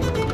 Thank you.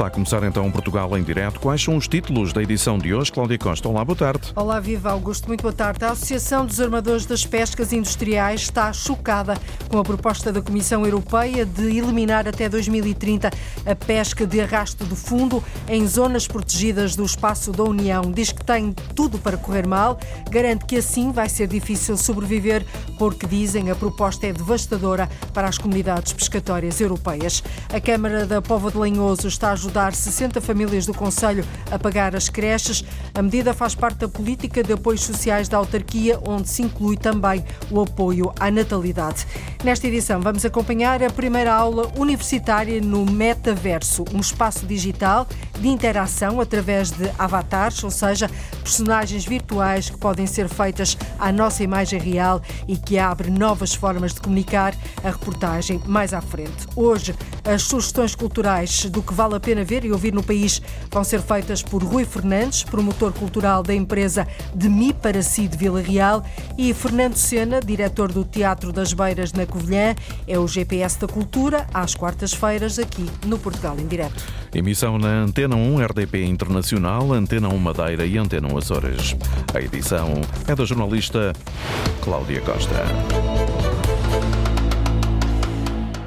Está a começar então Portugal em direto. Quais são os títulos da edição de hoje? Cláudia Costa, olá, boa tarde. Olá, Viva Augusto, muito boa tarde. A Associação dos Armadores das Pescas Industriais está chocada com a proposta da Comissão Europeia de eliminar até 2030 a pesca de arrasto de fundo em zonas protegidas do espaço da União. Diz que tem tudo para correr mal, garante que assim vai ser difícil sobreviver, porque dizem a proposta é devastadora para as comunidades pescatórias europeias. A Câmara da Póvoa de Lanhoso está a ajudar 60 famílias do Conselho a pagar as creches. A medida faz parte da política de apoios sociais da autarquia, onde se inclui também o apoio à natalidade. Nesta edição, vamos acompanhar a primeira aula universitária no Metaverso, um espaço digital de interação através de avatares, ou seja, personagens virtuais que podem ser feitas à nossa imagem real e que abre novas formas de comunicar a reportagem mais à frente. Hoje, as sugestões culturais do que vale a pena ver e ouvir no país vão ser feitas por Rui Fernandes, promotor cultural da empresa De Mi para Si de Vila Real, e Fernando Sena, diretor do Teatro das Beiras na Covilhã. É o GPS da Cultura, às quartas-feiras, aqui no Portugal em Direto. Emissão na Antena 1 RDP Internacional, Antena 1 Madeira e Antena 1 Açores. A edição é da jornalista Cláudia Costa.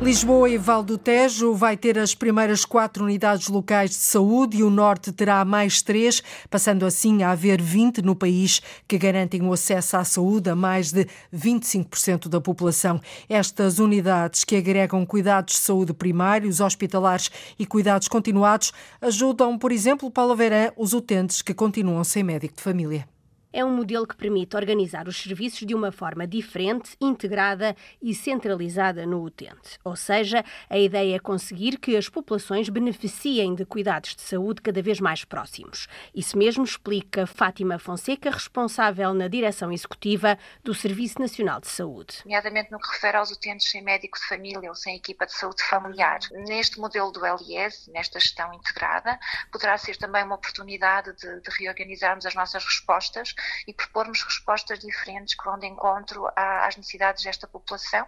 Lisboa e Val do Tejo vai ter as primeiras quatro unidades locais de saúde e o Norte terá mais três, passando assim a haver 20 no país que garantem o acesso à saúde a mais de 25% da população. Estas unidades que agregam cuidados de saúde primários, hospitalares e cuidados continuados ajudam, por exemplo, Paulo Verã, os utentes que continuam sem médico de família é um modelo que permite organizar os serviços de uma forma diferente, integrada e centralizada no utente. Ou seja, a ideia é conseguir que as populações beneficiem de cuidados de saúde cada vez mais próximos. Isso mesmo explica Fátima Fonseca, responsável na direção executiva do Serviço Nacional de Saúde. Nomeadamente no que refere aos utentes sem médico de família ou sem equipa de saúde familiar. Neste modelo do LIS, nesta gestão integrada, poderá ser também uma oportunidade de, de reorganizarmos as nossas respostas e propormos respostas diferentes que vão de encontro às necessidades desta população,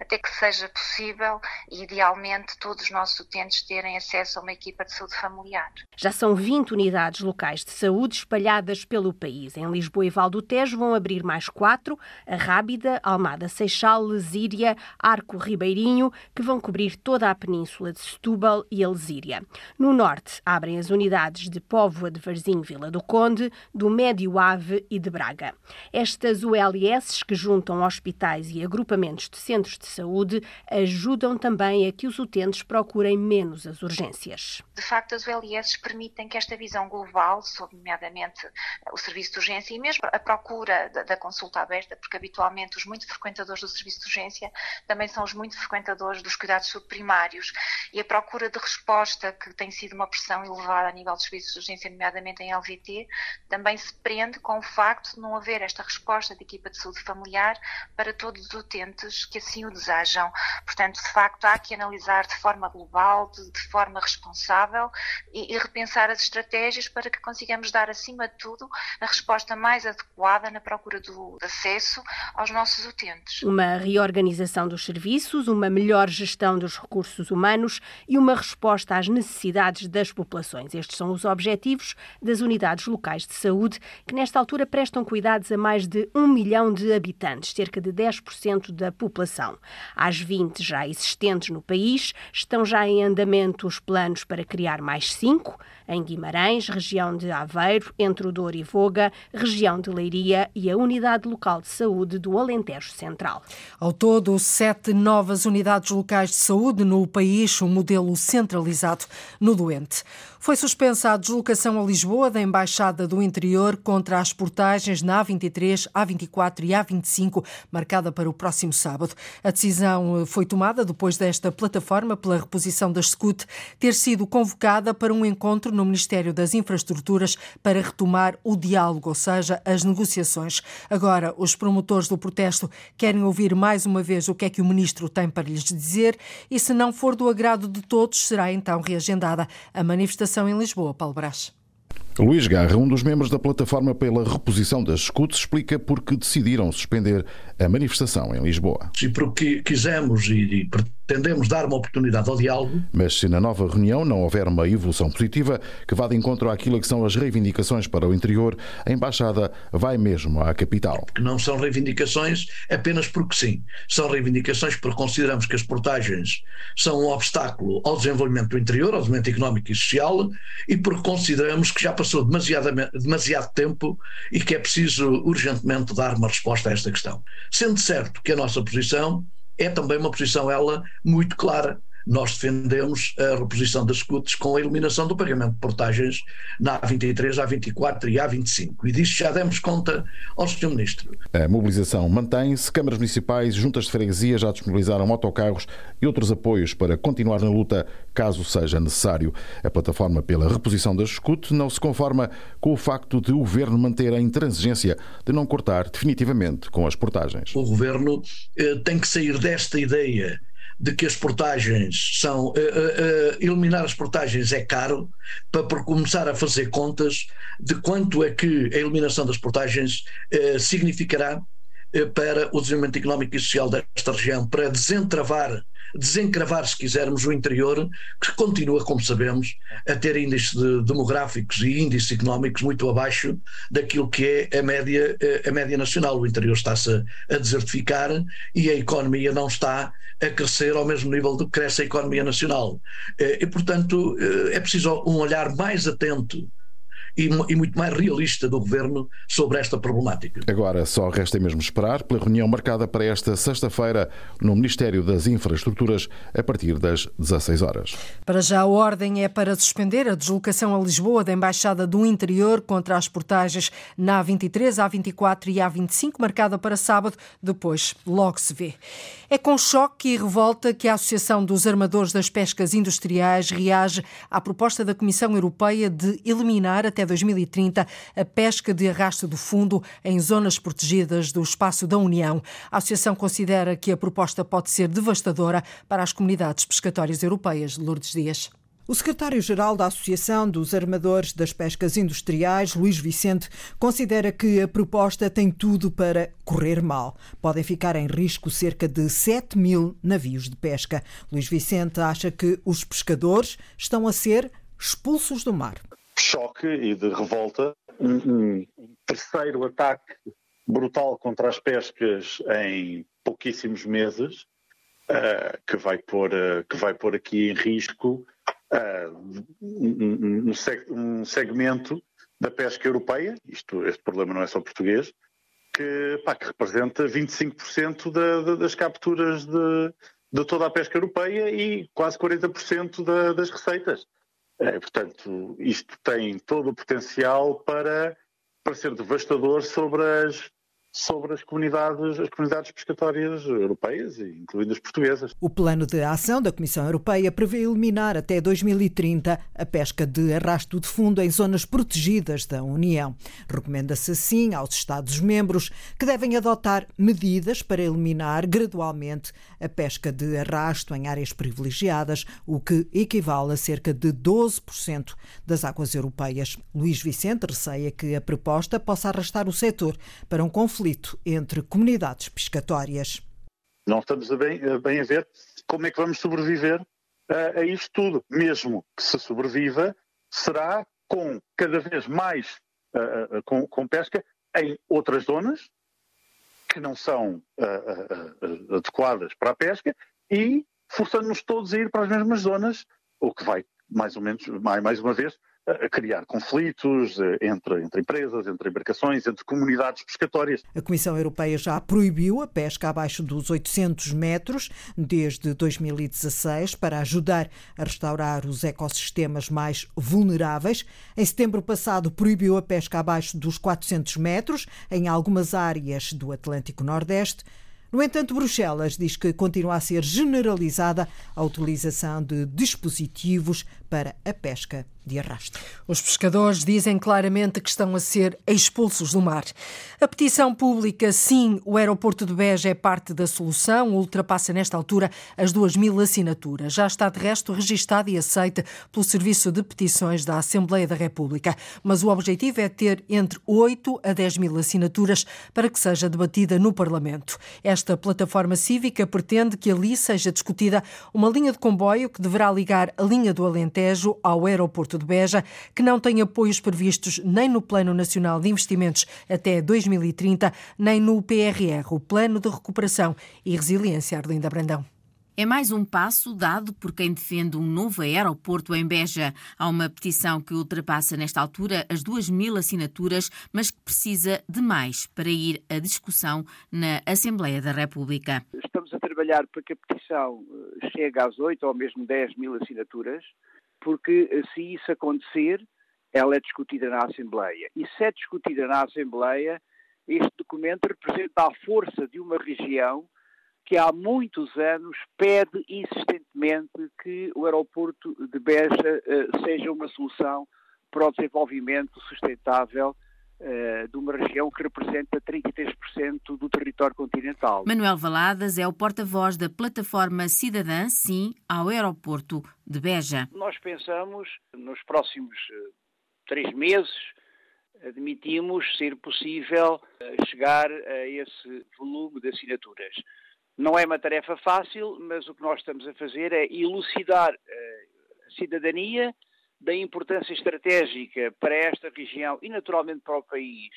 até que seja possível e idealmente todos os nossos utentes terem acesso a uma equipa de saúde familiar. Já são 20 unidades locais de saúde espalhadas pelo país. Em Lisboa e Val do Tejo vão abrir mais quatro, a Rábida, Almada Seixal, Lesíria, Arco Ribeirinho, que vão cobrir toda a península de Setúbal e Alzíria. No norte abrem as unidades de Póvoa de Varzim, Vila do Conde, do Médio Ave e de Braga. Estas ULS, que juntam hospitais e agrupamentos de centros de saúde, ajudam também a que os utentes procurem menos as urgências. De facto, as ULS permitem que esta visão global, sobre nomeadamente o serviço de urgência e mesmo a procura da, consulta aberta, porque habitualmente os muito frequentadores do serviço de urgência também são os muito frequentadores dos cuidados subprimários e a procura de resposta, que tem sido uma pressão elevada a nível dos serviços de urgência, nomeadamente em LVT, também se prende com o facto de não haver esta resposta de equipa de saúde familiar para todos os utentes que assim o desejam. Portanto, de facto, há que analisar de forma global, de, de forma responsável e, e repensar as estratégias para que consigamos dar, acima de tudo, a resposta mais adequada na procura do acesso aos nossos utentes. Uma reorganização dos serviços, uma melhor gestão dos recursos humanos e uma resposta às necessidades das populações. Estes são os objetivos das unidades locais de saúde, que nesta altura altura prestam cuidados a mais de um milhão de habitantes, cerca de 10% da população. Às 20 já existentes no país, estão já em andamento os planos para criar mais cinco, em Guimarães, região de Aveiro, entre o Douro e Voga, região de Leiria e a Unidade Local de Saúde do Alentejo Central. Ao todo, sete novas unidades locais de saúde no país, um modelo centralizado no doente. Foi suspensa a deslocação a Lisboa da Embaixada do Interior contra as portagens na A23, A24 e A25, marcada para o próximo sábado. A decisão foi tomada depois desta plataforma pela reposição da SCUT ter sido convocada para um encontro no Ministério das Infraestruturas para retomar o diálogo, ou seja, as negociações. Agora, os promotores do protesto querem ouvir mais uma vez o que é que o ministro tem para lhes dizer e, se não for do agrado de todos, será então reagendada a manifestação em Lisboa. Paulo Brás. Luís Garra, um dos membros da plataforma pela reposição das escutas, explica por que decidiram suspender a manifestação em Lisboa. E porque quisemos e pretendemos dar uma oportunidade ao diálogo. Mas se na nova reunião não houver uma evolução positiva que vá de encontro àquilo que são as reivindicações para o interior, a Embaixada vai mesmo à capital. Que não são reivindicações apenas porque sim. São reivindicações porque consideramos que as portagens são um obstáculo ao desenvolvimento do interior, ao desenvolvimento económico e social, e porque consideramos que já passou demasiado, demasiado tempo e que é preciso urgentemente dar uma resposta a esta questão. Sendo certo que a nossa posição é também uma posição, ela, muito clara nós defendemos a reposição das CUTs com a eliminação do pagamento de portagens na A23, A24 e A25. E disso já demos conta ao Sr. Ministro. A mobilização mantém-se. Câmaras municipais e juntas de freguesia já disponibilizaram autocarros e outros apoios para continuar na luta, caso seja necessário. A plataforma pela reposição das SCUT não se conforma com o facto de o governo manter a intransigência de não cortar definitivamente com as portagens. O governo eh, tem que sair desta ideia de que as portagens são. Uh, uh, eliminar as portagens é caro, para, começar a fazer contas de quanto é que a eliminação das portagens significará para o desenvolvimento económico e social desta região, para desentravar desencravar, se quisermos, o interior, que continua, como sabemos, a ter índices de, demográficos e índices económicos muito abaixo daquilo que é a média, a média nacional. O interior está-se a desertificar e a economia não está a crescer ao mesmo nível do que cresce a economia nacional. Eh, e, portanto, eh, é preciso um olhar mais atento e, e, muito mais realista do governo sobre esta problemática. Agora só resta mesmo esperar pela reunião marcada para esta sexta-feira no Ministério das Infraestruturas a partir das 16 horas. Para já a ordem é para suspender a deslocação a Lisboa da Embaixada do Interior contra as portagens na A23, A24 e A25 marcada para sábado, depois logo se vê. É com choque e revolta que a Associação dos Armadores das Pescas Industriais reage à proposta da Comissão Europeia de eliminar até 2030 a pesca de arrasto do fundo em zonas protegidas do espaço da União. A Associação considera que a proposta pode ser devastadora para as comunidades pescatórias europeias. Lourdes Dias. O secretário-geral da Associação dos Armadores das Pescas Industriais, Luís Vicente, considera que a proposta tem tudo para correr mal. Podem ficar em risco cerca de 7 mil navios de pesca. Luís Vicente acha que os pescadores estão a ser expulsos do mar choque e de revolta. Um, um terceiro ataque brutal contra as pescas em pouquíssimos meses, uh, que, vai pôr, uh, que vai pôr aqui em risco uh, um, um, segmento da pesca europeia, isto, este problema não é só português, que, pá, que representa 25% da, da, das capturas de, de, toda a pesca europeia e quase 40% da, das receitas. É, portanto, isto tem todo o potencial para, para ser devastador sobre as, sobre as comunidades, as comunidades pescatórias europeias, incluindo as portuguesas. O plano de ação da Comissão Europeia prevê eliminar até 2030 a pesca de arrasto de fundo em zonas protegidas da União. Recomenda-se assim aos Estados-membros que devem adotar medidas para eliminar gradualmente a pesca de arrasto em áreas privilegiadas, o que equivale a cerca de 12% das águas europeias. Luís Vicente receia que a proposta possa arrastar o setor para um conflito conflito entre comunidades pescatórias. Não estamos a bem, a bem a ver como é que vamos sobreviver a, a isto tudo. Mesmo que se sobreviva, será com cada vez mais com, com, pesca em outras zonas que não são adequadas para a pesca e forçando-nos todos a ir para as mesmas zonas, o que vai, mais ou menos, mais, mais uma vez, a criar conflitos eh, entre, entre empresas, entre embarcações, entre comunidades pescatórias. A Comissão Europeia já proibiu a pesca abaixo dos 800 metros desde 2016 para ajudar a restaurar os ecossistemas mais vulneráveis. Em setembro passado, proibiu a pesca abaixo dos 400 metros em algumas áreas do Atlântico Nordeste. No entanto, Bruxelas diz que continua a ser generalizada a utilização de dispositivos para a pesca de arrasto. Os pescadores dizem claramente que estão a ser expulsos do mar. A petição pública Sim, o aeroporto de Beja é parte da solução, ultrapassa nesta altura as 2 mil assinaturas. Já está de resto registada e aceita pelo Serviço de Petições da Assembleia da República. Mas o objetivo é ter entre 8 a 10 mil assinaturas para que seja debatida no Parlamento. Esta plataforma cívica pretende que ali seja discutida uma linha de comboio que deverá ligar a linha do Alentejo ao aeroporto de Beja, que não tem apoios previstos nem no Plano Nacional de Investimentos até 2030, nem no PRR, o Plano de Recuperação e Resiliência. Arlinda Brandão. É mais um passo dado por quem defende um novo aeroporto em Beja. Há uma petição que ultrapassa nesta altura as duas mil assinaturas, mas que precisa de mais para ir à discussão na Assembleia da República. Estamos a trabalhar para que a petição eh, chegue às oito ou mesmo dez mil assinaturas porque eh, se isso acontecer, ela é discutida na Assembleia. E se é discutida na Assembleia, este documento representa a força de uma região que há muitos anos pede insistentemente que o aeroporto de Beja uh, seja uma solução para o desenvolvimento sustentável de uma região que representa 33% do território continental. Manuel Valadas é o porta-voz da plataforma Cidadã Sim ao aeroporto de Beja. Nós pensamos, nos próximos uh, três meses, admitimos ser possível chegar a esse volume de assinaturas. Não é uma tarefa fácil, mas o que nós estamos a fazer é elucidar a cidadania da importância estratégica para esta região e naturalmente para o país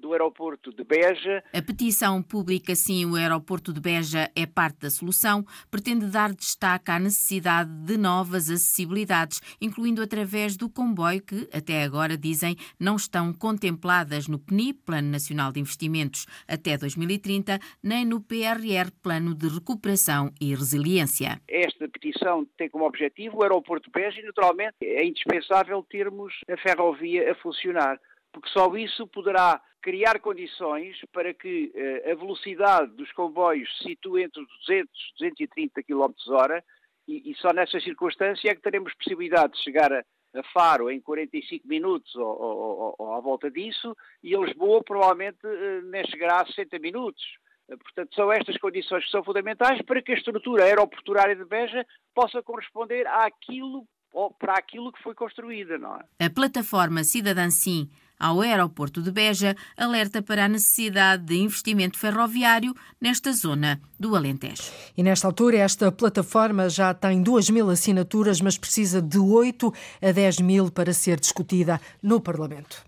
do aeroporto de Beja. A petição pública Sim, o aeroporto de Beja é parte da solução, pretende dar destaque à necessidade de novas acessibilidades, incluindo através do comboio que, até agora, dizem, não estão contempladas no PNI, Plano Nacional de Investimentos, até 2030, nem no PRR, Plano de Recuperação e Resiliência. Esta petição tem como objetivo o aeroporto de Beja e, naturalmente, é indispensável termos a ferrovia a funcionar porque só isso poderá criar condições para que uh, a velocidade dos comboios se situe entre 200 e 230 km hora e, e, só nessa circunstância é que teremos possibilidade de chegar a, a Faro em 45 minutos ou, ou, ou, à volta disso e a Lisboa provavelmente uh, nem chegará a 60 minutos. Uh, portanto, são estas condições que são fundamentais para que a estrutura aeroportuária de Beja possa corresponder àquilo ou para aquilo que foi construída, não é? A plataforma Cidadã Sim ao aeroporto de Beja alerta para a necessidade de investimento ferroviário nesta zona do Alentejo. E nesta altura, esta plataforma já tem 2 mil assinaturas, mas precisa de 8 a 10 mil para ser discutida no Parlamento.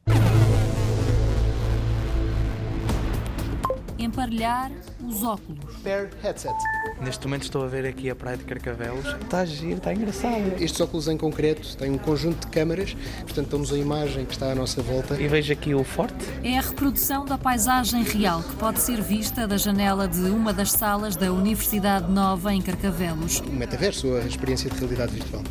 Emparelhar os óculos. Pair headset. Neste momento estou a ver aqui a praia de Carcavelos. Está giro, está engraçado. Estes óculos em concreto têm um conjunto de câmaras, portanto estamos a imagem que está à nossa volta. E vejo aqui o forte. É a reprodução da paisagem real que pode ser vista da janela de uma das salas da Universidade Nova em Carcavelos. O metaverso, a experiência de realidade virtual.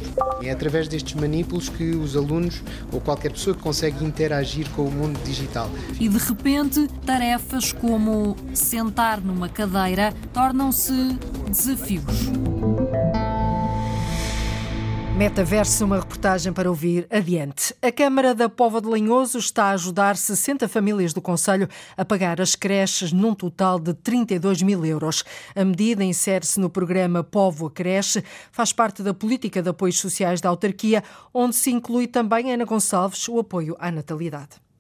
É através destes manipulos que os alunos ou qualquer pessoa consegue interagir com o mundo digital. E de repente, tarefas como sentar numa cadeira tornam-se desafios. Metaverso, uma reportagem para ouvir adiante. A Câmara da Pova de Lanhoso está a ajudar 60 famílias do Conselho a pagar as creches num total de 32 mil euros. A medida insere-se no programa Povo a Creche, faz parte da política de apoios sociais da autarquia, onde se inclui também, Ana Gonçalves, o apoio à natalidade.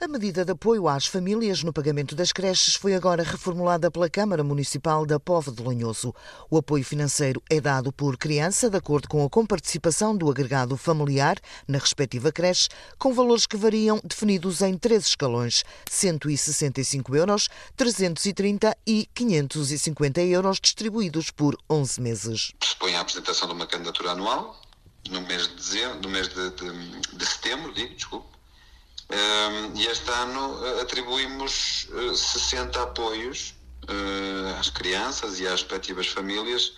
A medida de apoio às famílias no pagamento das creches foi agora reformulada pela Câmara Municipal da Pova de Lanhoso. O apoio financeiro é dado por criança, de acordo com a comparticipação do agregado familiar na respectiva creche, com valores que variam definidos em três escalões: 165 euros, 330 e 550 euros, distribuídos por 11 meses. Pressupõe a apresentação de uma candidatura anual no mês de, dezembro, no mês de, de, de setembro, digo, desculpe e este ano eh, atribuímos 60 eh, apoios eh, às crianças e às respectivas famílias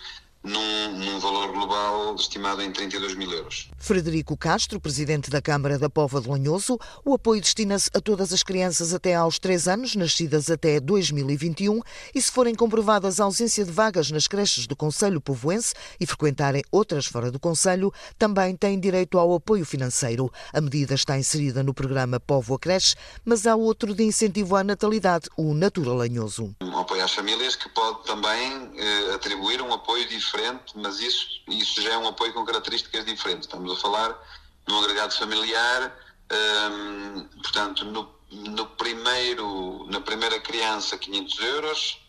num, num, valor global estimado em 32 mil euros. Frederico Castro, presidente da Câmara da Pova de Lanhoso, o apoio destina-se a todas as crianças até aos 3 anos, nascidas até 2021, e se forem comprovadas a ausência de vagas nas creches do Conselho Povoense e frequentarem outras fora do Conselho, também têm direito ao apoio financeiro. A medida está inserida no programa Povo a Creche, mas há outro de incentivo à natalidade, o Natura Lanhoso. Um apoio às famílias que pode também eh, atribuir um apoio diferente diferente, mas isso, isso já é um apoio com características diferentes. Estamos a falar num agregado familiar, hum, portanto, no, no, primeiro, na primeira criança 500 euros,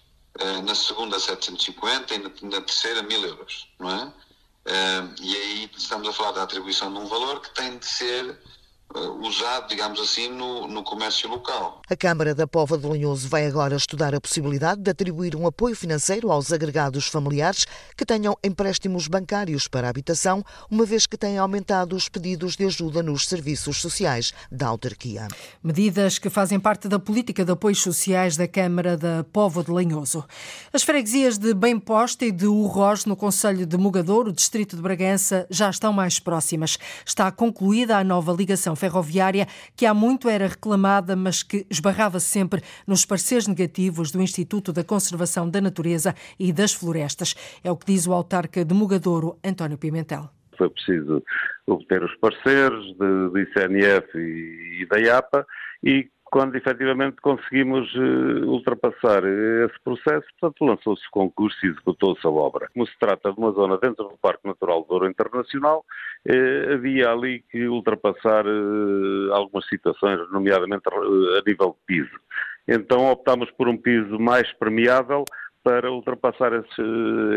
uh, na segunda 750 e na, na terceira 1000 euros, não é? Uh, e aí estamos a falar da atribuição de um valor que tem de ser eh, usado, digamos assim, no, no, comércio local. A Câmara da Pova de Lanhoso vai agora estudar a possibilidade de atribuir um apoio financeiro aos agregados familiares que tenham empréstimos bancários para a habitação, uma vez que têm aumentado os pedidos de ajuda nos serviços sociais da autarquia. Medidas que fazem parte da política de apoios sociais da Câmara da Pova de Lanhoso. As freguesias de Bem Posta e de Urroz, no Conselho de Mugador, o Distrito de Bragança, já estão mais próximas. Está concluída a nova ligação ferroviária que há muito era reclamada, mas que esbarrava sempre nos pareceres negativos do Instituto da Conservação da Natureza e das Florestas. É o que diz o autarca de Mugadouro, António Pimentel. Foi preciso obter os pareceres do ICNF e da IAPA e quando efetivamente conseguimos uh, ultrapassar esse processo, portanto lançou-se o concurso e executou-se a obra. Como se trata de uma zona dentro do Parque Natural do Douro Internacional, uh, havia ali que ultrapassar uh, algumas situações, nomeadamente a nível de piso. Então optámos por um piso mais permeável, para ultrapassar esse,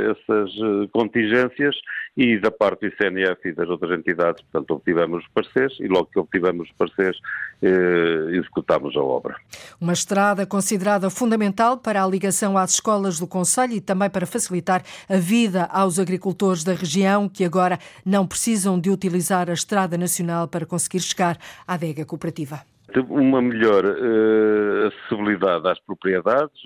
essas eh, contingências e da parte do ICNF e das outras entidades, portanto, obtivemos os parceiros e logo que obtivemos os parceiros, eh, executámos a obra. Uma estrada considerada fundamental para a ligação às escolas do Conselho e também para facilitar a vida aos agricultores da região que agora não precisam de utilizar a Estrada Nacional para conseguir chegar à adega cooperativa uma melhor uh, acessibilidade às propriedades,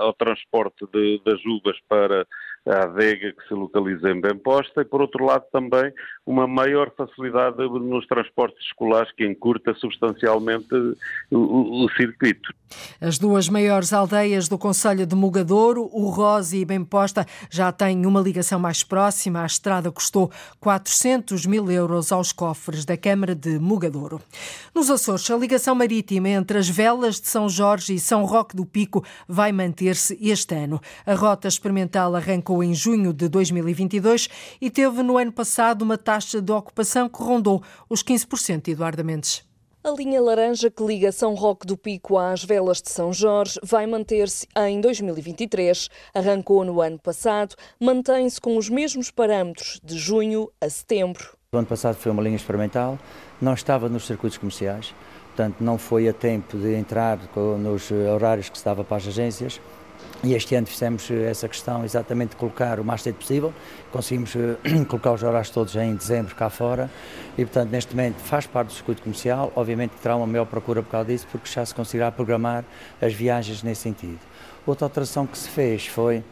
ao transporte de, das uvas para a adega que se localiza em Bemposta e, por outro lado, também uma maior facilidade nos transportes escolares que encurta substancialmente o, o circuito. As duas maiores aldeias do Conselho de Mugadouro, o Rosa e Bemposta, já têm uma ligação mais próxima. A estrada custou 400 mil euros aos cofres da Câmara de Mugadouro. Nos Açores, a ligação marítima entre as velas de São Jorge e São Roque do Pico vai manter-se este ano. A rota experimental arrancou em junho de 2022 e teve no ano passado uma taxa de ocupação que rondou os 15%, Eduardo Mendes. A linha laranja que liga São Roque do Pico às Velas de São Jorge vai manter-se em 2023. Arrancou no ano passado, mantém-se com os mesmos parâmetros de junho a setembro. O ano passado foi uma linha experimental, não estava nos circuitos comerciais, portanto não foi a tempo de entrar nos horários que se dava para as agências. E este ano fizemos eh, essa questão exatamente de colocar o mais cedo possível. Conseguimos eh, colocar os horários todos em dezembro cá fora e, portanto, neste momento faz parte do circuito comercial. Obviamente terá uma maior procura por causa disso, porque já se conseguirá programar as viagens nesse sentido. Outra alteração que se fez foi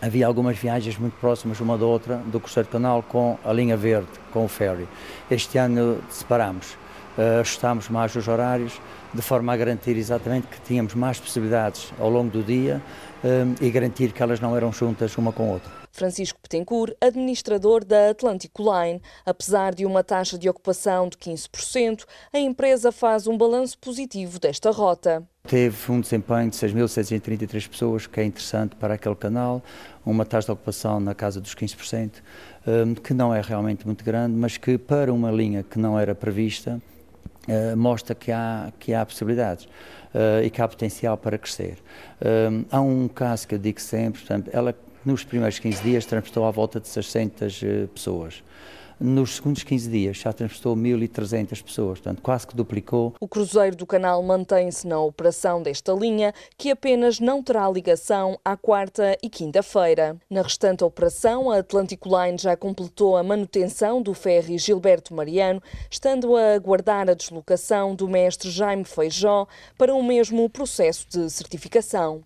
havia algumas viagens muito próximas uma da outra do Cruzeiro Canal com a linha verde, com o ferry. Este ano separamos, uh, ajustámos mais os horários, de forma a garantir exatamente que tínhamos mais possibilidades ao longo do dia um, e garantir que elas não eram juntas uma com a outra. Francisco Petencourt, administrador da Atlântico Line. Apesar de uma taxa de ocupação de 15%, a empresa faz um balanço positivo desta rota. Teve um desempenho de 6.733 pessoas, que é interessante para aquele canal, uma taxa de ocupação na casa dos 15%, que não é realmente muito grande, mas que para uma linha que não era prevista, Uh, mostra que há, que há possibilidades uh, e que há potencial para crescer. Uh, há um caso que eu digo sempre, portanto, ela nos primeiros 15 dias transportou à volta de 600 pessoas. Nos segundos 15 dias já transportou 1.300 pessoas, portanto quase que duplicou. O Cruzeiro do Canal mantém-se na operação desta linha, que apenas não terá ligação à quarta e quinta-feira. Na restante operação, a Atlantic Line já completou a manutenção do ferry Gilberto Mariano, estando a aguardar a deslocação do mestre Jaime Feijó para o mesmo processo de certificação.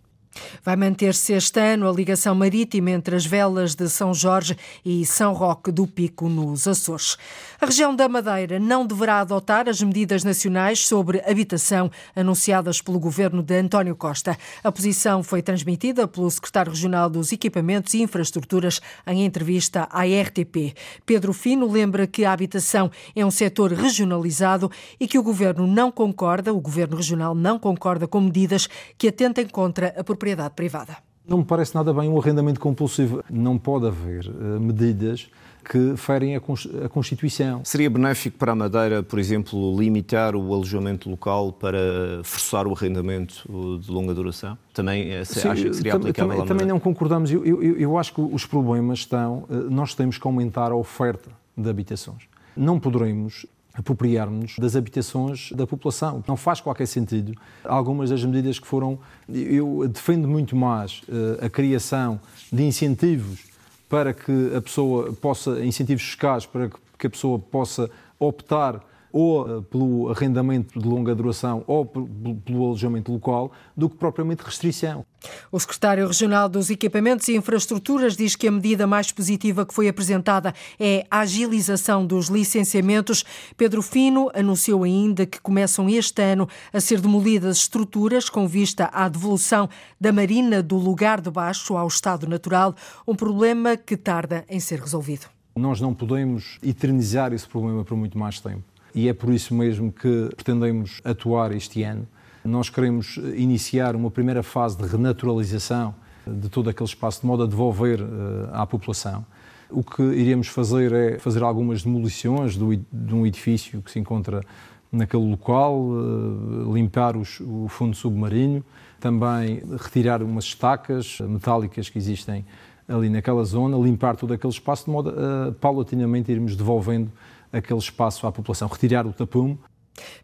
Vai manter-se este ano a ligação marítima entre as velas de São Jorge e São Roque do Pico, nos Açores. A região da Madeira não deverá adotar as medidas nacionais sobre habitação anunciadas pelo governo de António Costa. A posição foi transmitida pelo secretário regional dos Equipamentos e Infraestruturas em entrevista à RTP. Pedro Fino lembra que a habitação é um setor regionalizado e que o governo não concorda, o governo regional não concorda com medidas que atentem contra a propriedade privada. Não me parece nada bem um arrendamento compulsivo. Não pode haver uh, medidas que ferem a, Constituição. Seria benéfico para a Madeira, por exemplo, limitar o alojamento local para forçar o arrendamento de longa duração? Também eh, Sim, acha que seria aplicável também, também não concordamos. Eu, eu, eu acho que os problemas estão. Eh, nós temos que aumentar a oferta de habitações. Não poderemos apropriarmos das habitações da população. Não faz qualquer sentido. Algumas das medidas que foram. Eu defendo muito mais uh, a criação de incentivos para que a pessoa possa. incentivos fiscais para que a pessoa possa optar ou eh, pelo arrendamento de longa duração ou pelo alojamento local, do que propriamente restrição. O secretário regional dos Equipamentos e Infraestruturas diz que a medida mais positiva que foi apresentada é a agilização dos licenciamentos. Pedro Fino anunciou ainda que começam este ano a ser demolidas estruturas com vista à devolução da Marina do lugar de baixo ao estado natural, um problema que tarda em ser resolvido. Nós não podemos eternizar esse problema por muito mais tempo e é por isso mesmo que pretendemos atuar este ano. Nós queremos iniciar uma primeira fase de renaturalização de todo aquele espaço, de modo a devolver uh, à população. O que iremos fazer é fazer algumas demolições de um edifício que se encontra naquele local, uh, limpar os, o fundo submarino, também retirar umas estacas metálicas que existem ali naquela zona, limpar todo aquele espaço, de modo a paulatinamente irmos devolvendo aquele espaço à população, retirar o tapume.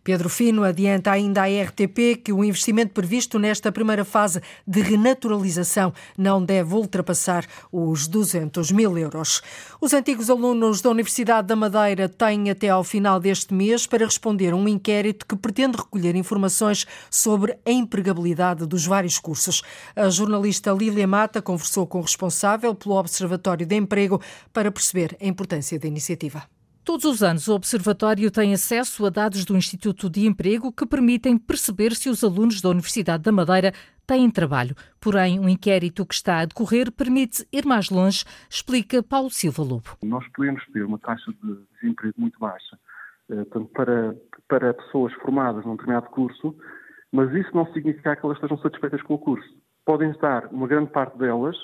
Pedro Fino adianta ainda à RTP que o investimento previsto nesta primeira fase de renaturalização não deve ultrapassar os 200 mil euros. Os antigos alunos da Universidade da Madeira têm até ao final deste mês para responder a um inquérito que pretende recolher informações sobre a empregabilidade dos vários cursos. A jornalista Lília Mata conversou com o responsável pelo Observatório de Emprego para perceber a importância da iniciativa. Todos os anos, o Observatório tem acesso a dados do Instituto de Emprego que permitem perceber se os alunos da Universidade da Madeira têm trabalho. Porém, um inquérito que está a decorrer permite ir mais longe, explica Paulo Silva Lobo. Nós podemos ter uma taxa de desemprego muito baixa, eh, tanto para, para pessoas formadas num determinado curso, mas isso não significa que elas estejam satisfeitas com o curso. Podem estar, uma grande parte delas,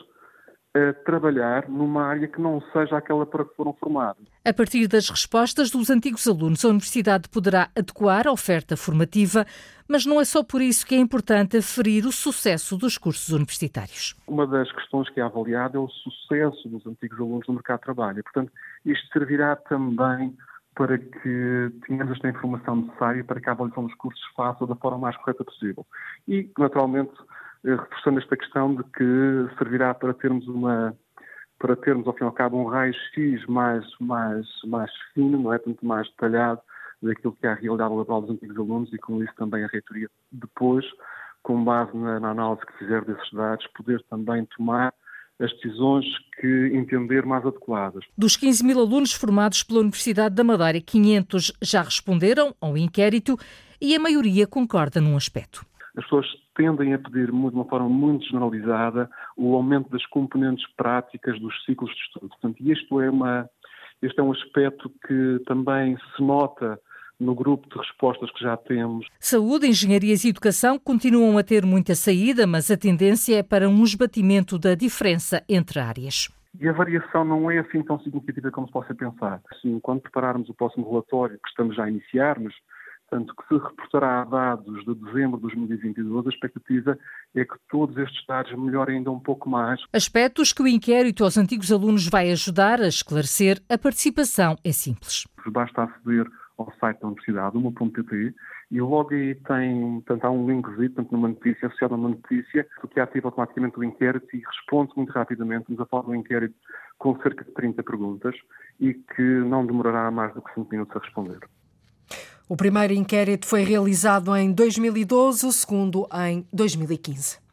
a trabalhar numa área que não seja aquela para que foram formados. A partir das respostas dos antigos alunos, a Universidade poderá adequar a oferta formativa, mas não é só por isso que é importante aferir o sucesso dos cursos universitários. Uma das questões que é avaliada é o sucesso dos antigos alunos no mercado de trabalho. Portanto, isto servirá também para que tenhamos esta informação necessária para que a avaliação dos cursos faça da forma mais correta possível. E, naturalmente, reforçando esta questão de que servirá para termos uma para termos, ao fim e ao cabo, um raio-x mais, mais, mais fino, não é? Tanto mais detalhado daquilo que é a realidade laboral dos antigos alunos e com isso também a reitoria depois, com base na, na análise que fizer desses dados, poder também tomar as decisões que entender mais adequadas. Dos 15 mil alunos formados pela Universidade da Madeira, 500 já responderam ao inquérito e a maioria concorda num aspecto. As pessoas tendem a pedir de uma forma muito generalizada o aumento das componentes práticas dos ciclos de estudo. Portanto, isto é, uma, este é um aspecto que também se nota no grupo de respostas que já temos. Saúde, engenharias e educação continuam a ter muita saída, mas a tendência é para um esbatimento da diferença entre áreas. E a variação não é assim tão significativa como se possa pensar. Assim, quando prepararmos o próximo relatório, que estamos já a iniciar, mas Portanto, que se reportará dados de dezembro de 2022, a expectativa é que todos estes dados melhorem ainda um pouco mais. Aspectos que o inquérito aos antigos alunos vai ajudar a esclarecer, a participação é simples. Basta aceder ao site da Universidade, uma.pt, e logo aí tem, portanto, há um linkzinho, portanto, numa notícia, associado a uma notícia, que ativa automaticamente o inquérito e responde muito rapidamente, nos aborda o inquérito com cerca de 30 perguntas e que não demorará mais do que 5 minutos a responder. O primeiro inquérito foi realizado em 2012, o segundo em 2015.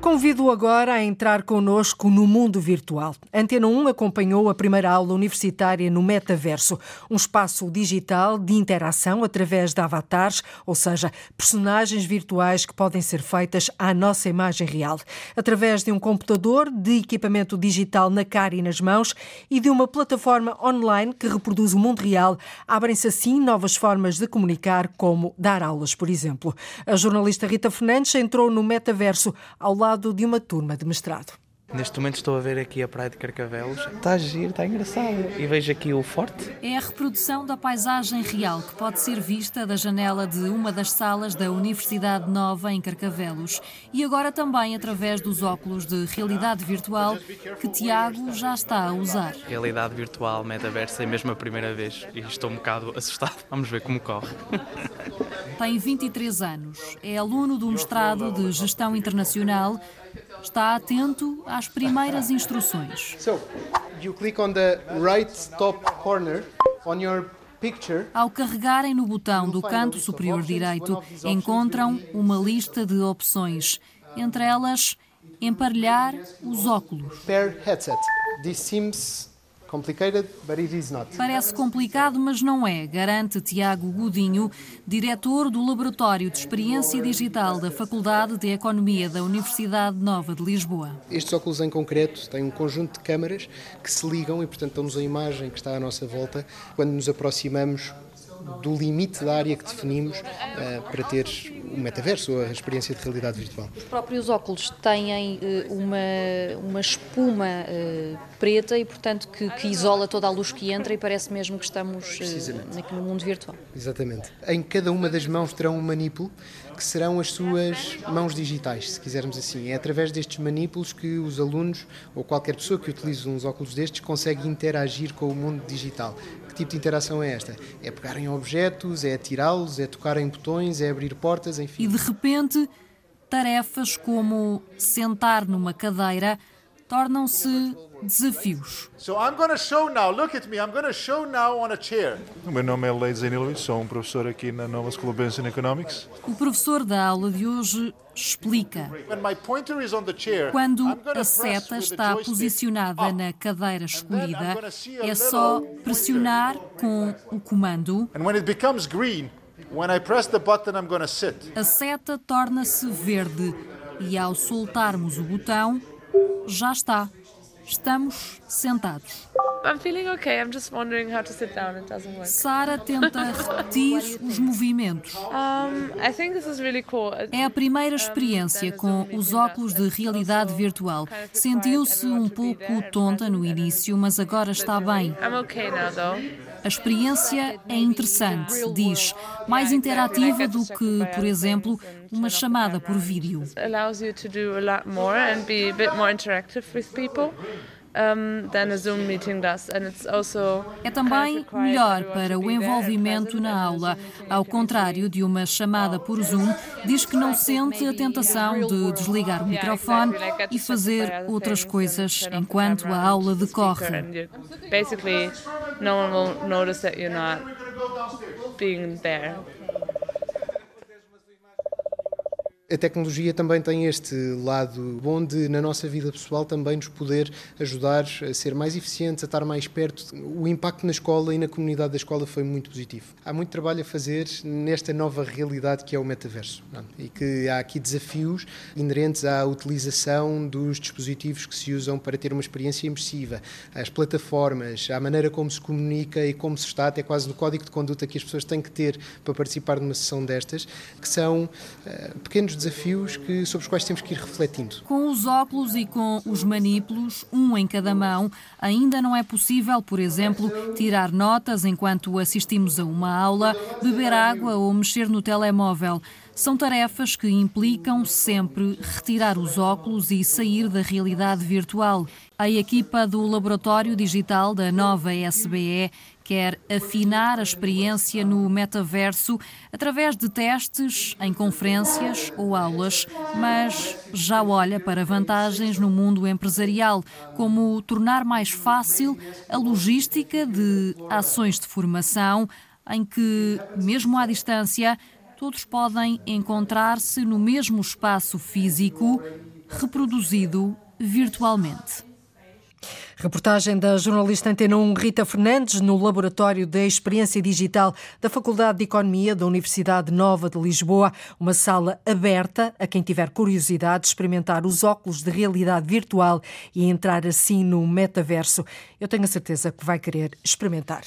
Convido agora a entrar connosco no mundo virtual. Antena 1 acompanhou a primeira aula universitária no Metaverso, um espaço digital de interação através de avatares, ou seja, personagens virtuais que podem ser feitas à nossa imagem real, através de um computador, de equipamento digital na cara e nas mãos e de uma plataforma online que reproduz o mundo real. Abrem-se assim novas formas de comunicar, como dar aulas, por exemplo. A jornalista Rita Fernandes entrou no Metaverso ao lado lado de uma turma de mestrado. Neste momento estou a ver aqui a praia de Carcavelos. Está a giro, está engraçado. E vejo aqui o forte. É a reprodução da paisagem real que pode ser vista da janela de uma das salas da Universidade Nova em Carcavelos. E agora também através dos óculos de realidade virtual que Tiago já está a usar. Realidade virtual, metaverso, é mesmo a primeira vez. E estou um bocado assustado. Vamos ver como corre. Tem 23 anos. É aluno do mestrado de Gestão Internacional Está atento às primeiras instruções. So, you click on the right top corner on your. Ao carregarem no botão do canto superior direito, encontram uma lista de opções. Entre elas, emparelhar os óculos. Pair headset. This seems Parece complicado, mas não é, garante Tiago Godinho, diretor do Laboratório de Experiência Digital da Faculdade de Economia da Universidade Nova de Lisboa. Estes óculos em concreto têm um conjunto de câmaras que se ligam e, portanto, dão-nos a imagem que está à nossa volta. Quando nos aproximamos, do limite da área que definimos uh, para ter o metaverso, a experiência de realidade virtual. Os próprios óculos têm uh, uma, uma espuma uh, preta e, portanto, que, que, isola toda a luz que entra e parece mesmo que estamos no mundo virtual. Exatamente. Em cada uma das mãos terão um manípulo que serão as suas mãos digitais, se quisermos assim. É através destes manípulos que os alunos ou qualquer pessoa que utilize uns óculos destes consegue interagir com o mundo digital. Que tipo de interação é esta? É pegar em objetos, é atirá-los, é tocar em botões, é abrir portas, enfim. E de repente, tarefas como sentar numa cadeira tornam-se desafios. So I'm going to show now, look at me, I'm going to show now on a chair. O meu nome é Leides Luís, sou um professor aqui na Nova School of Business and Economics. O professor da aula de hoje explica. Quando a seta está posicionada na cadeira escolhida, é só pressionar com o comando. A seta torna-se verde e ao soltarmos o botão, já está. Estamos sentados. I'm feeling okay. I'm just wondering how to sit down. It doesn't work. Sara tenta repetir os movimentos. Um, I think this is really cool. É a primeira experiência com os óculos de realidade virtual. Sentiu-se um pouco tonta no início, mas agora está bem. I'm okay now, though. A experiência é interessante, diz, mais interativa do que, por exemplo, uma chamada por vídeo. É também melhor para o envolvimento na aula. Ao contrário de uma chamada por Zoom, diz que não sente a tentação de desligar o microfone e fazer outras coisas enquanto a aula decorre. Basically, no one will notice that you're not being there. A tecnologia também tem este lado bom de, na nossa vida pessoal, também nos poder ajudar a ser mais eficientes, a estar mais perto. O impacto na escola e na comunidade da escola foi muito positivo. Há muito trabalho a fazer nesta nova realidade que é o metaverso. Não? E que há aqui desafios inerentes à utilização dos dispositivos que se usam para ter uma experiência imersiva, às plataformas, à maneira como se comunica e como se está, até quase no código de conduta que as pessoas têm que ter para participar de uma sessão destas, que são uh, pequenos desafios que, sobre os quais temos que ir refletindo. Com os óculos e com os manípulos, um em cada mão, ainda não é possível, por exemplo, tirar notas enquanto assistimos a uma aula, beber água ou mexer no telemóvel. São tarefas que implicam sempre retirar os óculos e sair da realidade virtual. A equipa do Laboratório Digital da nova SBE quer afinar a experiência no metaverso através de testes em conferências ou aulas, mas já olha para vantagens no mundo empresarial, como tornar mais fácil a logística de ações de formação em que, mesmo à distância, todos podem encontrar-se no mesmo espaço físico reproduzido virtualmente. Reportagem da jornalista Antena 1 Rita Fernandes no Laboratório da Experiência Digital da Faculdade de Economia da Universidade Nova de Lisboa. Uma sala aberta a quem tiver curiosidade de experimentar os óculos de realidade virtual e entrar assim no metaverso. Eu tenho a certeza que vai querer experimentar.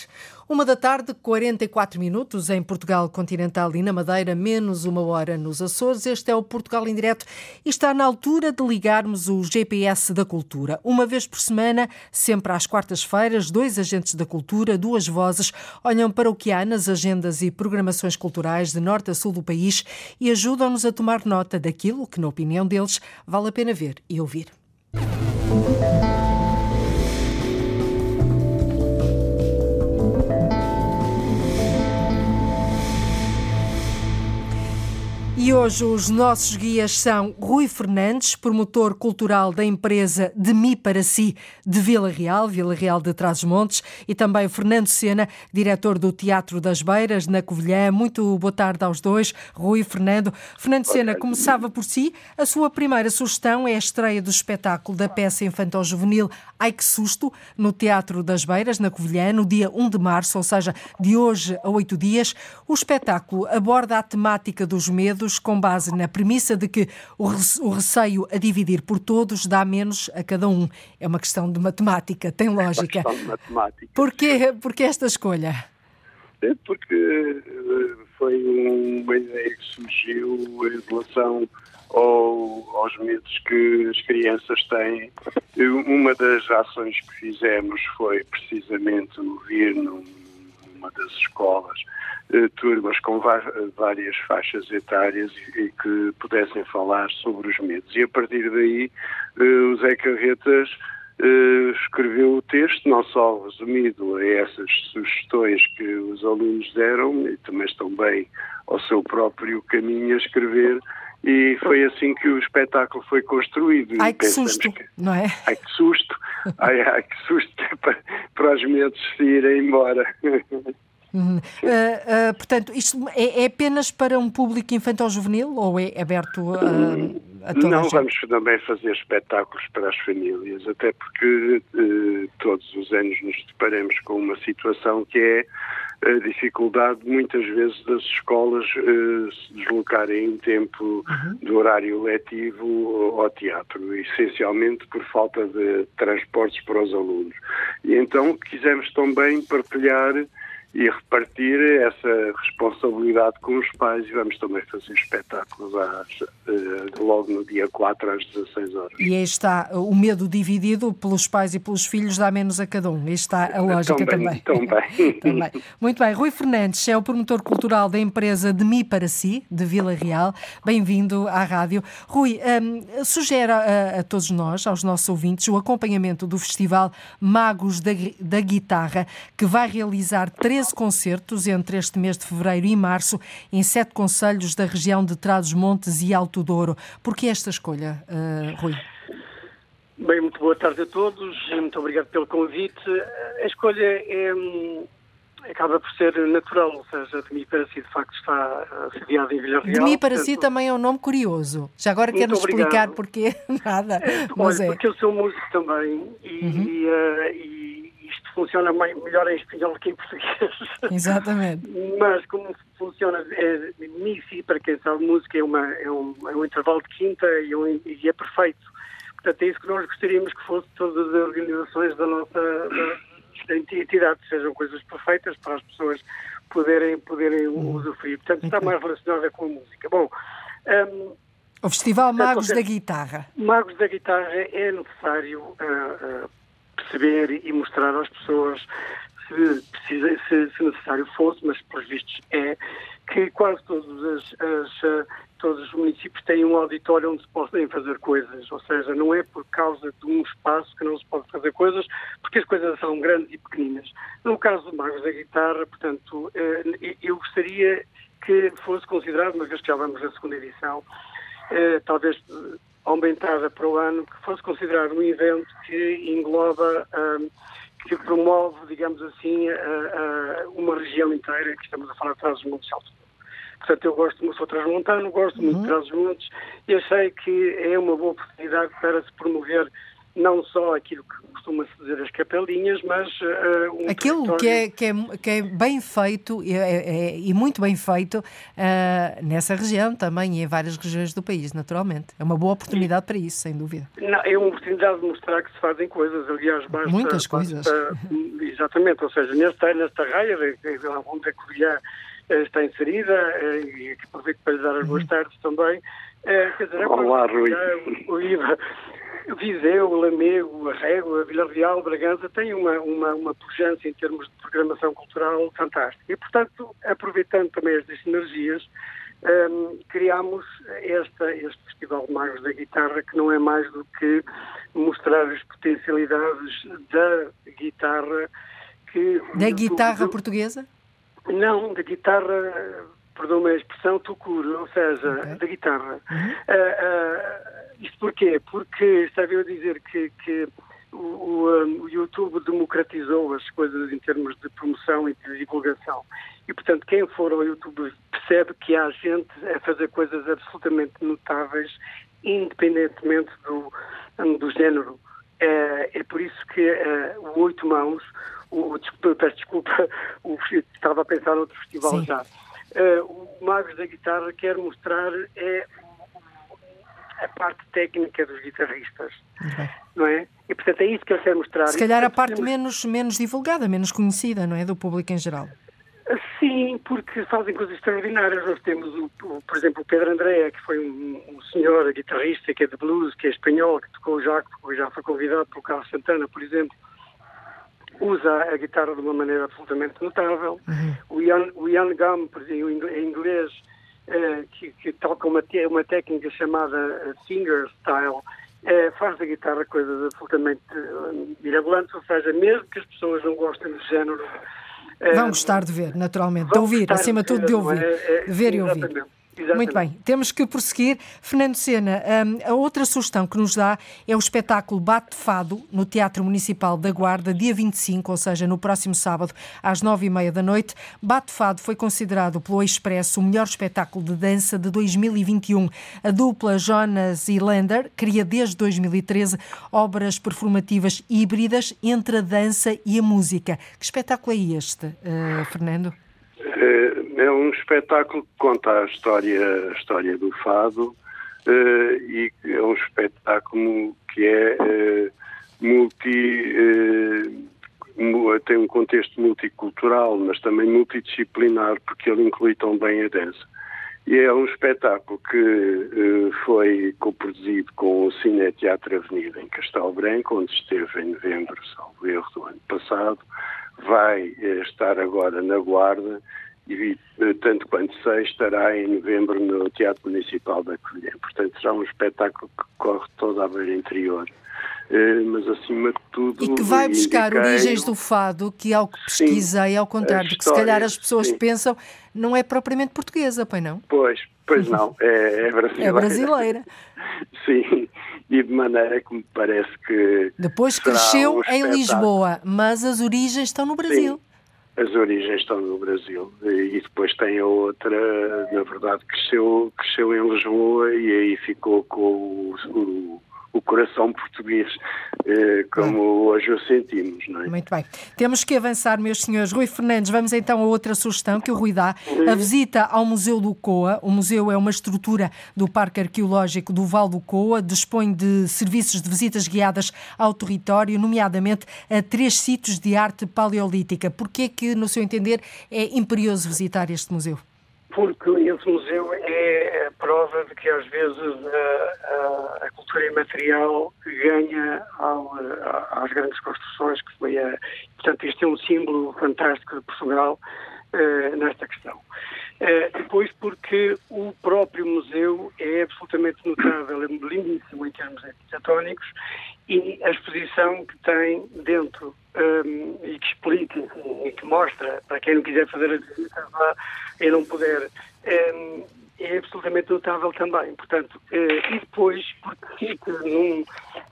Uma da tarde, 44 minutos em Portugal continental e na Madeira, menos uma hora nos Açores. Este é o Portugal em Direto e está na altura de ligarmos o GPS da cultura. Uma vez por semana, sempre às quartas-feiras, dois agentes da cultura, duas vozes, olham para o que há nas agendas e programações culturais de norte a sul do país e ajudam-nos a tomar nota daquilo que, na opinião deles, vale a pena ver e ouvir. E hoje os nossos guias são Rui Fernandes, promotor cultural da empresa De Mi para Si de Vila Real, Vila Real de Trás-os-Montes, e também Fernando Sena, diretor do Teatro das Beiras, na Covilhã. Muito boa tarde aos dois, Rui e Fernando. Fernando Sena começava por si. A sua primeira sugestão é a estreia do espetáculo da peça infantil-juvenil Ai Que Susto, no Teatro das Beiras, na Covilhã, no dia 1 de março, ou seja, de hoje a oito dias. O espetáculo aborda a temática dos medos com base na premissa de que o receio a dividir por todos dá menos a cada um. É uma questão de matemática, tem lógica. É uma questão de matemática. Porquê, porquê esta escolha? É porque eh, foi uma ideia que surgiu em relação ao, aos medos que as crianças têm. Uma das ações que fizemos foi precisamente vir numa das escolas turmas com várias faixas etárias e que pudessem falar sobre os medos. E a partir daí, eh, o Zé Carretas eh, escreveu o texto, não só resumido a essas sugestões que os alunos deram, e também estão bem ao seu próprio caminho a escrever, e foi assim que o espetáculo foi construído. Ai que susto, que, não é? Ai que susto, ai, ai que susto para, para os medos se irem embora. Uhum. Uh, uh, portanto, isto é, é, apenas para um público infantil-juvenil ou é aberto a, a toda Não a vamos também fazer espetáculos para as famílias, até porque uh, todos os anos nos deparamos com uma situação que é a dificuldade muitas vezes das escolas se deslocarem em tempo uhum. do horário letivo ao teatro, essencialmente por falta de transportes para os alunos. E então quisemos também partilhar e repartir essa responsabilidade com os pais e vamos também fazer espetáculos às, uh, logo no dia 4 às 16 horas. E aí está o medo dividido pelos pais e pelos filhos dá menos a cada um. Aí está a lógica também. Também. também. também. Muito bem. Rui Fernandes é o promotor cultural da empresa De Mi para Si, de Vila Real. Bem-vindo à rádio. Rui, um, sugere a, a, todos nós, aos nossos ouvintes, o acompanhamento do Festival Magos da, da Guitarra, que vai realizar três 13 concertos entre este mês de fevereiro e março em sete conselhos da região de Trás-os-Montes e Alto Douro. Por que esta escolha, uh, Rui? Bem, muito boa tarde a todos, muito obrigado pelo convite. A escolha é, acaba por ser natural, ou seja, de mim para si de facto está sediado em Vila Real. De mim para si também é um nome curioso. Já agora quero explicar porque nada. É, mas olha, é. porque eu sou músico também e, uhum. e, uh, e funciona melhor em espanhol que em português. Exatamente. Mas como funciona, é, MISI, para quem sabe música, é, uma, é, um, é um intervalo de quinta e, é um, e, é perfeito. Portanto, é isso que nós gostaríamos que fosse todas as organizações da nossa da, da entidade, sejam coisas perfeitas para as pessoas poderem, poderem uhum. usufruir. Portanto, está mais relacionada com a música. Bom, um, o Festival Magos da Guitarra. Magos da Guitarra é necessário uh, uh, perceber e mostrar às pessoas, se, precisa, se, se necessário fosse, mas pelos vistos é, que quase todos, as, as, eh, todos os municípios têm um auditório onde se podem fazer coisas, ou seja, não é por causa de um espaço que não se pode fazer coisas, porque as coisas são grandes e pequeninas. No caso do Magos da Guitarra, portanto, eh, eu gostaria que fosse considerado, uma vez que já vamos na segunda edição, eh, talvez aumentada para o ano, que fosse considerado um evento que engloba, um, que promove, digamos assim, uma região inteira, que estamos a falar de trás do Monte Salto. portanto eu gosto muito, sou transmontano, gosto muito de Trás-os-Montes e achei que é uma boa oportunidade para se promover não só aquilo que costuma-se dizer as capelinhas, mas uh, um Aquilo que é, que, é, que é bem feito e, é, é, e muito bem feito uh, nessa região também e em várias regiões do país, naturalmente. É uma boa oportunidade para isso, sem dúvida. Não, é uma oportunidade de mostrar que se fazem coisas, aliás, basta... Muitas coisas. Basta, exatamente, ou seja, nesta, nesta raia, onde a Covilhã está inserida, e aproveito para lhe dar as boas uhum. tardes também, quer dizer, Olá, Rui. O IVA Viseu, Lamego, Régua, Vila Real, Bragança têm uma, uma, uma pujança em termos de programação cultural fantástica. E, portanto, aproveitando também estas sinergias, um, criámos esta, este Festival de Magos da Guitarra, que não é mais do que mostrar as potencialidades da guitarra. Que, da guitarra do, portuguesa? Não, da guitarra, perdão-me a expressão, tucuro, ou seja, okay. da guitarra. Uhum. Uh, uh, isto porquê? Porque estava eu a dizer que, que o, o, o, YouTube democratizou as coisas em termos de promoção e de divulgação. E, portanto, quem for ao YouTube percebe que há gente a fazer coisas absolutamente notáveis, independentemente do, do género. É, é por isso que é, o Oito Mãos, o, desculpa, peço desculpa, o, estava a pensar noutro festival Sim. já. É, o Magos da Guitarra quer mostrar é a parte técnica dos guitarristas, okay. não é? E portanto é isso que eu quero mostrar. Se calhar a parte menos, menos divulgada, menos conhecida, não é? Do público em geral. Sim, porque fazem coisas extraordinárias. Nós temos, o, o, por exemplo, o Pedro Andréa, que foi um, um, senhor guitarrista que é de blues, que é espanhol, que tocou já, que já foi convidado pelo Carlos Santana, por exemplo. Usa a guitarra de uma maneira absolutamente notável. Uhum. O, Ian, o Ian Gum, por exemplo, em inglês, eh, que, que toca uma, uma técnica chamada eh, finger style, eh, faz da guitarra coisas absolutamente mirabolantes, ou seja, mesmo que as pessoas não gostem do género. Vão gostar de ver, naturalmente, de ouvir, acima de tudo de ouvir. É, é, ver e ouvir. Exatamente. Muito bem, temos que prosseguir. Fernando Sena, um, a outra sugestão que nos dá é o espetáculo Bate Fado no Teatro Municipal da Guarda, dia 25, ou seja, no próximo sábado, às nove e meia da noite. Bate Fado foi considerado pelo Expresso o melhor espetáculo de dança de 2021. A dupla Jonas e Lander cria desde 2013 obras performativas híbridas entre a dança e a música. Que espetáculo é este, uh, Fernando? É um espetáculo que conta a história, a história do fado uh, e é um espetáculo que é uh, multi. Uh, tem um contexto multicultural, mas também multidisciplinar, porque ele inclui também a dança. E é um espetáculo que foi coproduzido com o Cine Teatro Avenida em Castelo Branco, onde esteve em novembro, salvo erro, do ano passado. Vai estar agora na Guarda e, eh, tanto quanto sei, estará em novembro no Teatro Municipal da Covilhã. Portanto, será um espetáculo que corre toda a beira interior. Uh, mas acima de tudo. E que vai buscar origens do fado, que ao que pesquisei, sim, ao contrário do que se calhar as pessoas sim. pensam, não é propriamente portuguesa, pois não? Pois, pois não, é, é brasileira. É brasileira. sim, e de maneira que me parece que. Depois cresceu um em Lisboa, mas as origens estão no Brasil. Sim as origens estão no Brasil e depois tem a outra, na verdade, cresceu, cresceu em Lisboa e aí ficou com o, o o coração português, eh, como hoje o sentimos. Não é? Muito bem. Temos que avançar, meus senhores. Rui Fernandes, vamos então a outra sugestão que o Rui dá. A visita ao Museu do Coa. O museu é uma estrutura do Parque Arqueológico do Val do Coa, dispõe de serviços de visitas guiadas ao território, nomeadamente a três sítios de arte paleolítica. Por que é que, no seu entender, é imperioso visitar este museu? porque esse museu é prova de que às vezes a, a, a cultura imaterial ganha ao, a, às grandes construções que foi a, portanto este é um símbolo fantástico de Portugal uh, nesta questão. Uh, depois porque o próprio museu é absolutamente notável, é lindíssimo em termos arquitetónicos e a exposição que tem dentro um, e que explica e que mostra, para quem não quiser fazer a visita lá e não puder, um, é absolutamente notável também. Portanto, uh, e depois, porque fica num,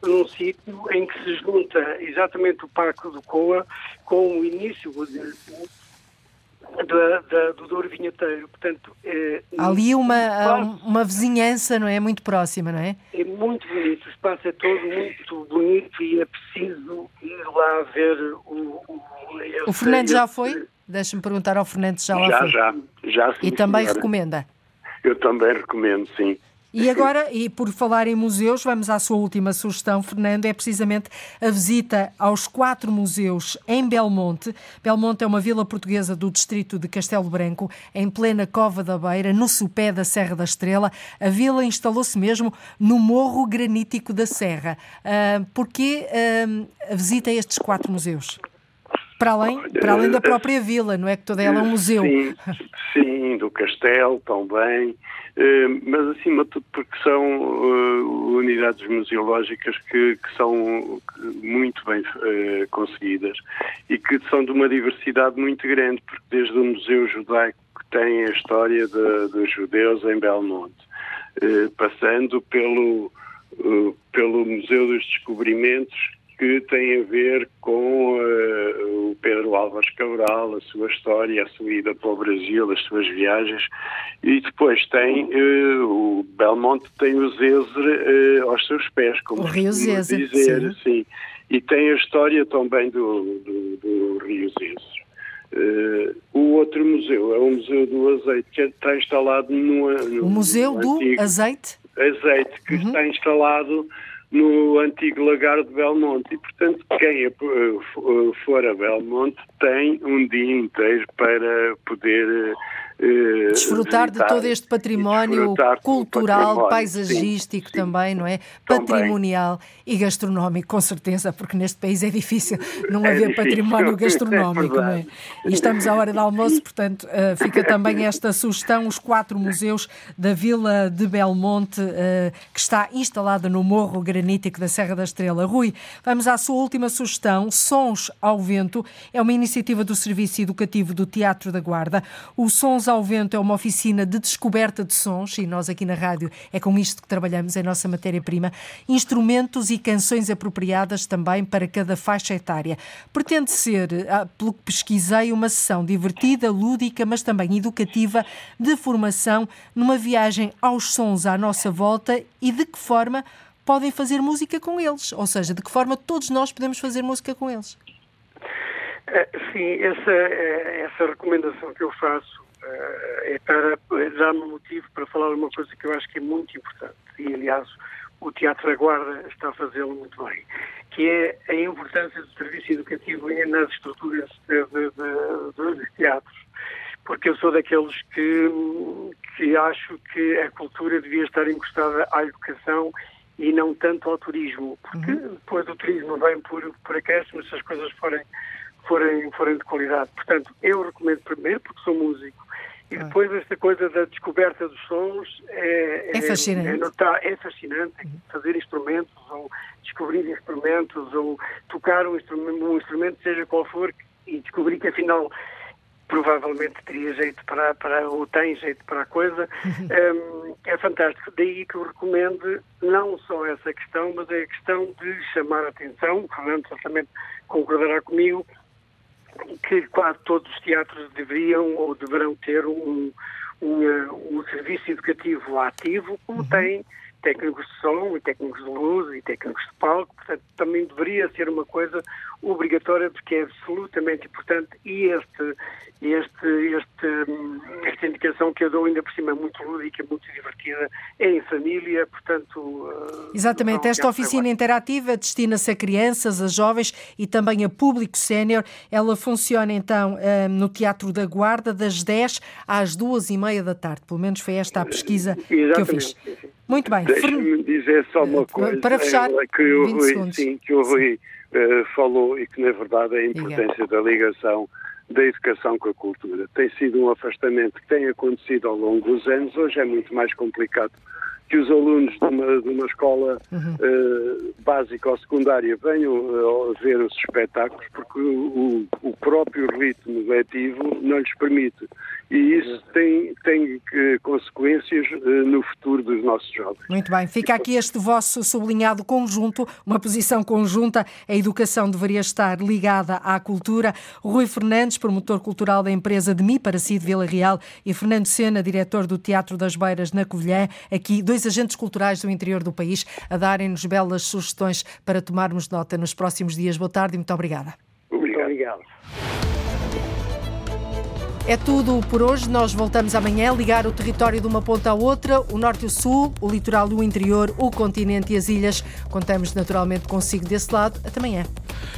num sítio em que se junta exatamente o Parque do Coa com o início, da, da, do Douro Vinheteiro. Portanto, é, Há ali uma, uma vizinhança, não é? Muito próxima, não é? É muito bonito, o espaço é todo muito bonito e é preciso ir lá ver o. O, o Fernando já foi? Deixa-me perguntar ao Fernando se já lá já, foi. Já, já. E também senhora. recomenda? Eu também recomendo, sim. E agora, e por falar em museus, vamos à sua última sugestão, Fernando, é precisamente a visita aos quatro museus em Belmonte. Belmonte é uma vila portuguesa do distrito de Castelo Branco, em plena Cova da Beira, no sopé da Serra da Estrela. A vila instalou-se mesmo no Morro Granítico da Serra. Uh, porquê uh, a visita a estes quatro museus? Para além, para além da própria vila, não é que toda ela é um museu. Sim, sim do castelo também, mas acima de tudo porque são unidades museológicas que, que são muito bem conseguidas e que são de uma diversidade muito grande, porque desde o Museu Judaico que tem a história de, dos judeus em Belmonte, passando pelo, pelo Museu dos Descobrimentos que tem a ver com uh, o Pedro Álvares Cabral, a sua história, a sua ida para o Brasil, as suas viagens, e depois tem uh, o Belmonte tem o Zezer uh, aos seus pés, como o Rio Zezer, dizer, sim. sim. E tem a história também do, do, do Rio Zezer. o outro museu é o Museu do Azeite, que está instalado no, no O Museu do antigo, Azeite? Azeite, que uhum. está instalado no antigo lagar de Belmonte. E, portanto, quem for a Belmonte tem um dia inteiro para poder uh, desfrutar de todo este património cultural, património, paisagístico sim, sim. também, não é? Também. Patrimonial e gastronómico, com certeza, porque neste país é difícil não É haver difícil. património É gastronómico, não é? E estamos à hora do almoço, portanto, uh, fica também esta sugestão, os quatro museus da Vila de Belmonte, uh, que está instalada no Morro Granítico da Serra da Estrela. Rui, vamos à sua última sugestão, Sons ao Vento, é uma iniciativa do Serviço Educativo do Teatro da Guarda. O Sons ao Vento é uma oficina de descoberta de sons, e nós aqui na rádio é com isto que trabalhamos, é a nossa matéria-prima, instrumentos e canções apropriadas também para cada faixa etária. Pretende ser, ah, pelo que pesquisei, uma sessão divertida, lúdica, mas também educativa, de formação, numa viagem aos sons à nossa volta e de que forma podem fazer música com eles, ou seja, de que forma todos nós podemos fazer música com eles. Eh, Sim, essa, eh, essa recomendação que eu faço é para dar-me motivo para falar uma coisa que eu acho que é muito importante e, aliás, o Teatro da Guarda está a fazê-lo muito bem, que é a importância do serviço educativo nas estruturas de, de, de, dos teatros. Porque eu sou daqueles que, que acho que a cultura devia estar encostada à educação e não tanto ao turismo, porque depois o turismo vem por, por acréscimo se as coisas forem, forem, forem de qualidade. Portanto, eu recomendo primeiro, porque sou músico, e depois esta coisa da descoberta dos sons é, É fascinante. É, notar, é fascinante fazer instrumentos, ou descobrir instrumentos, ou tocar um instrumento, um instrumento seja qual for, e descobrir que afinal provavelmente teria jeito para, para ou tem jeito para a coisa, um, é fantástico. Daí que eu recomendo não só essa questão, mas é a questão de chamar a atenção, o Fernando certamente concordará comigo, que quase todos os teatros deveriam ou deverão ter um, um, um serviço educativo ativo, como tem técnicos de som, e técnicos de luz e técnicos de palco, portanto também deveria ser uma coisa obrigatória porque é absolutamente importante e este, este, este, hum, esta indicação que eu dou ainda por cima é muito lúdica, muito divertida, é em família, portanto... uh, Exatamente, esta oficina interativa destina-se a crianças, a jovens e também a público sénior. Ela funciona então eh, no Teatro da Guarda das 10 às 2 e meia da tarde. Pelo menos foi esta a pesquisa que eu fiz. Muito bem. Deixe-me dizer só uma coisa. para fechar, é, que o 20 Rui, segundos. sim, que o Rui eh, falou e que, na verdade, a importância da ligação da educação com a cultura. Tem sido um afastamento que tem acontecido ao longo dos anos. Hoje é muito mais complicado que os alunos de uma, de uma escola uhum. uh, básica ou secundária venham uh, ver os espetáculos, porque o, o próprio ritmo letivo não lhes permite. E isso tem, tem consequências uh, no futuro dos nossos jovens. Muito bem, fica aqui este vosso sublinhado conjunto, uma posição conjunta. A educação deveria estar ligada à cultura. Rui Fernandes, promotor cultural da empresa de Mi para Si de Vila Real, e Fernando Sena, diretor do Teatro das Beiras na Covilhã, aqui dois agentes culturais do interior do país, a darem-nos belas sugestões para tomarmos nota nos próximos dias. Boa tarde e muito obrigada. Obrigado. É tudo por hoje. Nós voltamos amanhã a ligar o território de uma ponta à outra, o norte e o sul, o litoral e o interior, o continente e as ilhas. Contamos naturalmente consigo desse lado. Até amanhã.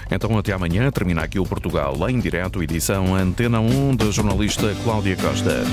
Então, até amanhã. Termina aqui o Portugal em direto, edição Antena 1 da jornalista Cláudia Costa.